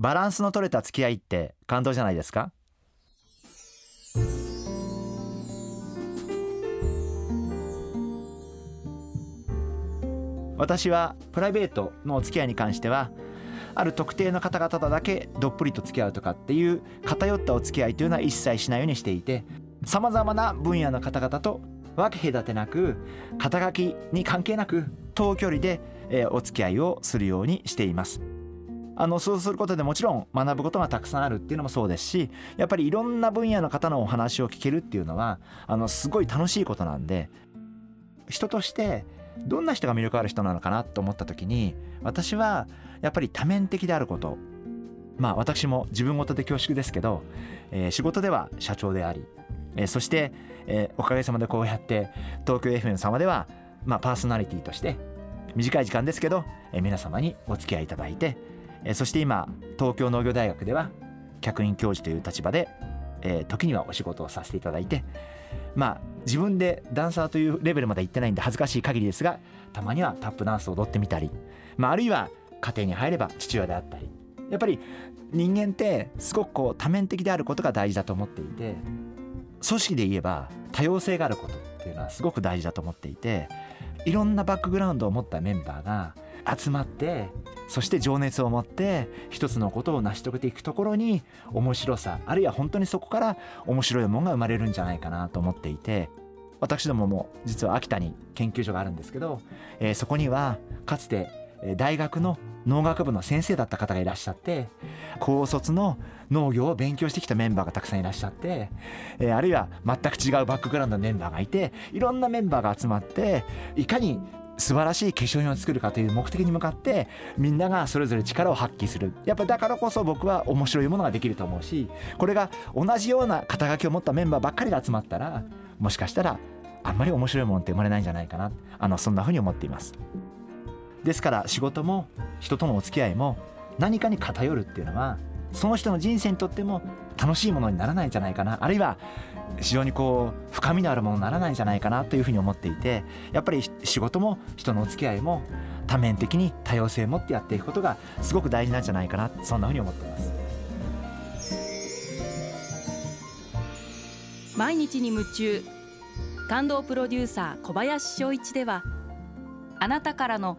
バランスの取れた付き合いって感動じゃないですか？私はプライベートのお付き合いに関してはある特定の方々とだけどっぷりと付き合うとかっていう偏ったお付き合いというのは一切しないようにしていてさまざまな分野の方々と分け隔てなく肩書きに関係なく遠距離でお付き合いをするようにしています。あのそうすることでもちろん学ぶことがたくさんあるっていうのもそうですしやっぱりいろんな分野の方のお話を聞けるっていうのはあのすごい楽しいことなんで人としてどんな人が魅力ある人なのかなと思った時に私はやっぱり多面的であることまあ私も自分事で恐縮ですけど、えー、仕事では社長であり、えー、そして、えー、おかげさまでこうやって東京 FM 様では、まあ、パーソナリティとして短い時間ですけど、えー、皆様にお付き合いいただいてえそして今東京農業大学では客員教授という立場で、え時にはお仕事をさせていただいてまあ自分でダンサーというレベルまで行ってないんで恥ずかしい限りですがたまにはタップダンスを踊ってみたり、まあ、あるいは家庭に入れば父親であったりやっぱり人間ってすごくこう多面的であることが大事だと思っていて組織で言えば多様性があることっていうのはすごく大事だと思っていていろんなバックグラウンドを持ったメンバーが集まってそして情熱を持って一つのことを成し遂げていくところに面白さあるいは本当にそこから面白いものが生まれるんじゃないかなと思っていて私どもも実は秋田に研究所があるんですけど、えー、そこにはかつて大学の農学部の先生だった方がいらっしゃって高卒の農業を勉強してきたメンバーがたくさんいらっしゃって、あるいは全く違うバックグラウンドのメンバーがいていろんなメンバーが集まっていかに素晴らしい化粧品を作るかという目的に向かってみんながそれぞれ力を発揮する。やっぱだからこそ僕は面白いものができると思うしこれが同じような肩書きを持ったメンバーばっかりが集まったらもしかしたらあんまり面白いものって生まれないんじゃないかな。あのそんなふうに思っています。ですから仕事も人とのお付き合いも何かに偏るっていうのはその人の人生にとっても楽しいものにならないんじゃないかな。あるいは非常にこう深みのあるものにならないんじゃないかなというふうに思っていてやっぱり仕事も人のお付き合いも多面的に多様性を持ってやっていくことがすごく大事なんじゃないかな。そんなふうに思っています。毎日に夢中。感動プロデューサー小林翔一ではあなたからの